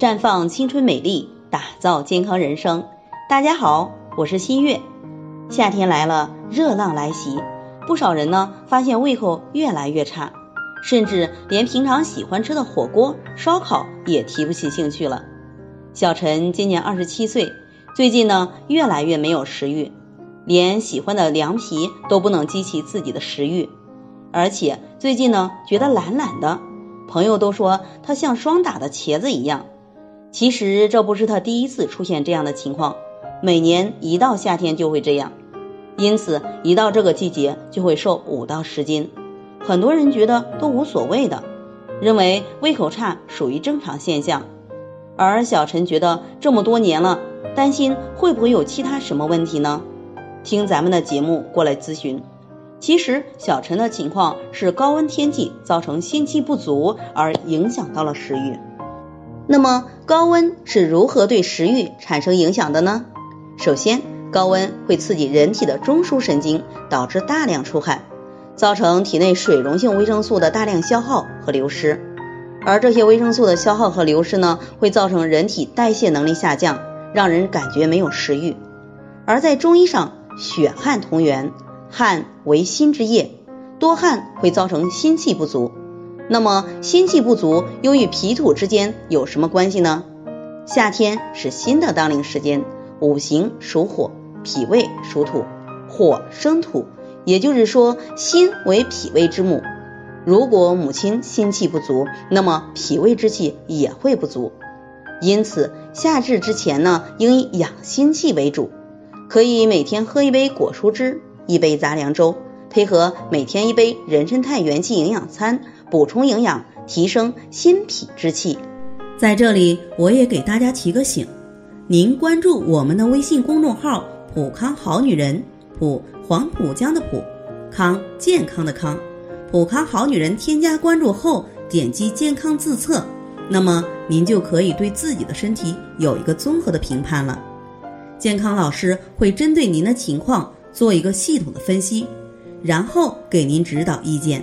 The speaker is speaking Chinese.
绽放青春美丽，打造健康人生。大家好，我是新月。夏天来了，热浪来袭，不少人呢发现胃口越来越差，甚至连平常喜欢吃的火锅、烧烤也提不起兴趣了。小陈今年二十七岁，最近呢越来越没有食欲，连喜欢的凉皮都不能激起自己的食欲，而且最近呢觉得懒懒的，朋友都说他像霜打的茄子一样。其实这不是他第一次出现这样的情况，每年一到夏天就会这样，因此一到这个季节就会瘦五到十斤。很多人觉得都无所谓的，认为胃口差属于正常现象。而小陈觉得这么多年了，担心会不会有其他什么问题呢？听咱们的节目过来咨询。其实小陈的情况是高温天气造成心气不足而影响到了食欲。那么高温是如何对食欲产生影响的呢？首先，高温会刺激人体的中枢神经，导致大量出汗，造成体内水溶性维生素的大量消耗和流失。而这些维生素的消耗和流失呢，会造成人体代谢能力下降，让人感觉没有食欲。而在中医上，血汗同源，汗为心之液，多汗会造成心气不足。那么心气不足又与脾土之间有什么关系呢？夏天是心的当令时间，五行属火，脾胃属土，火生土，也就是说心为脾胃之母。如果母亲心气不足，那么脾胃之气也会不足。因此夏至之前呢，应以养心气为主，可以每天喝一杯果蔬汁，一杯杂粮粥，配合每天一杯人参肽元气营养餐。补充营养，提升心脾之气。在这里，我也给大家提个醒：您关注我们的微信公众号“普康好女人”，普黄浦江的浦，康健康的康，普康好女人。添加关注后，点击健康自测，那么您就可以对自己的身体有一个综合的评判了。健康老师会针对您的情况做一个系统的分析，然后给您指导意见。